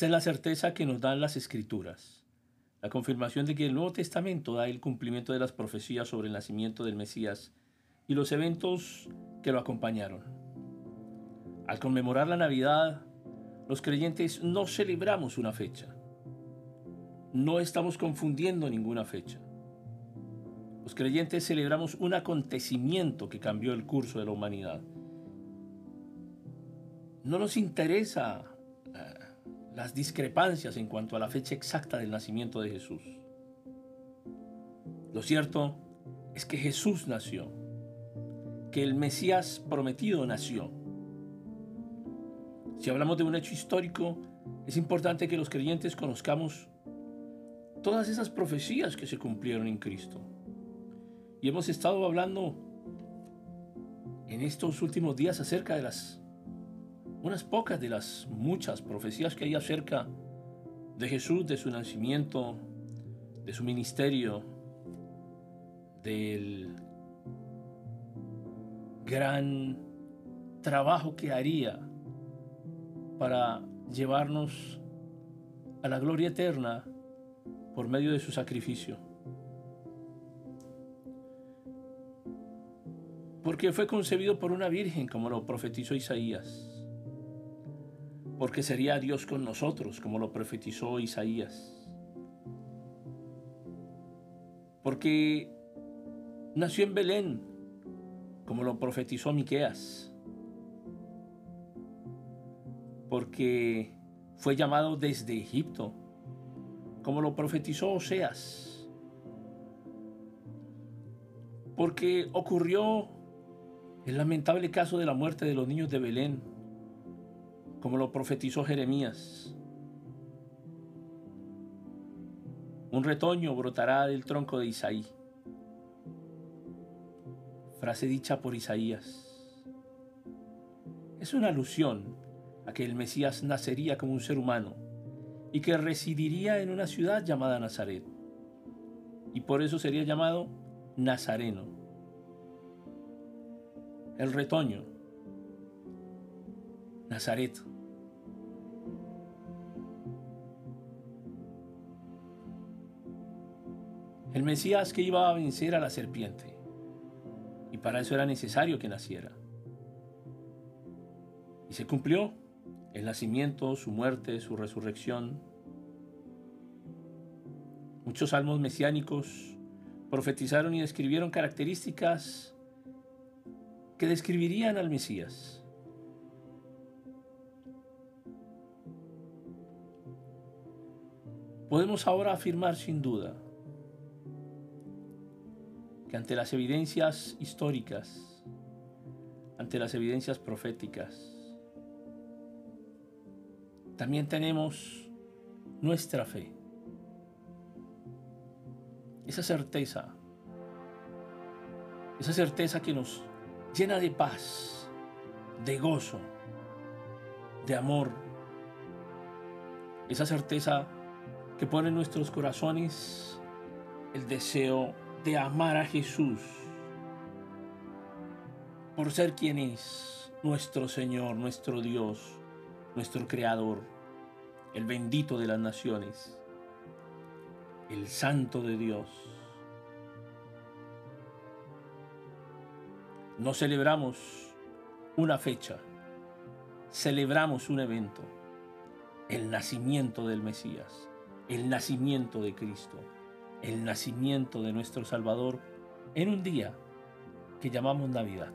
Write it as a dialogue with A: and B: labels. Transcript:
A: Esta es la certeza que nos dan las escrituras, la confirmación de que el Nuevo Testamento da el cumplimiento de las profecías sobre el nacimiento del Mesías y los eventos que lo acompañaron. Al conmemorar la Navidad, los creyentes no celebramos una fecha. No estamos confundiendo ninguna fecha. Los creyentes celebramos un acontecimiento que cambió el curso de la humanidad. No nos interesa las discrepancias en cuanto a la fecha exacta del nacimiento de Jesús. Lo cierto es que Jesús nació, que el Mesías prometido nació. Si hablamos de un hecho histórico, es importante que los creyentes conozcamos todas esas profecías que se cumplieron en Cristo. Y hemos estado hablando en estos últimos días acerca de las, unas pocas de las muchas profecías que hay acerca de Jesús, de su nacimiento, de su ministerio, del gran trabajo que haría para llevarnos a la gloria eterna por medio de su sacrificio. porque fue concebido por una virgen, como lo profetizó Isaías. Porque sería Dios con nosotros, como lo profetizó Isaías. Porque nació en Belén, como lo profetizó Miqueas. Porque fue llamado desde Egipto, como lo profetizó Oseas. Porque ocurrió el lamentable caso de la muerte de los niños de Belén, como lo profetizó Jeremías. Un retoño brotará del tronco de Isaí. Frase dicha por Isaías. Es una alusión a que el Mesías nacería como un ser humano y que residiría en una ciudad llamada Nazaret. Y por eso sería llamado Nazareno el retoño, Nazaret. El Mesías que iba a vencer a la serpiente. Y para eso era necesario que naciera. Y se cumplió el nacimiento, su muerte, su resurrección. Muchos salmos mesiánicos profetizaron y describieron características que describirían al Mesías. Podemos ahora afirmar sin duda que ante las evidencias históricas, ante las evidencias proféticas, también tenemos nuestra fe, esa certeza, esa certeza que nos llena de paz, de gozo, de amor. Esa certeza que pone en nuestros corazones el deseo de amar a Jesús por ser quien es nuestro Señor, nuestro Dios, nuestro Creador, el bendito de las naciones, el Santo de Dios. No celebramos una fecha, celebramos un evento, el nacimiento del Mesías, el nacimiento de Cristo, el nacimiento de nuestro Salvador en un día que llamamos Navidad.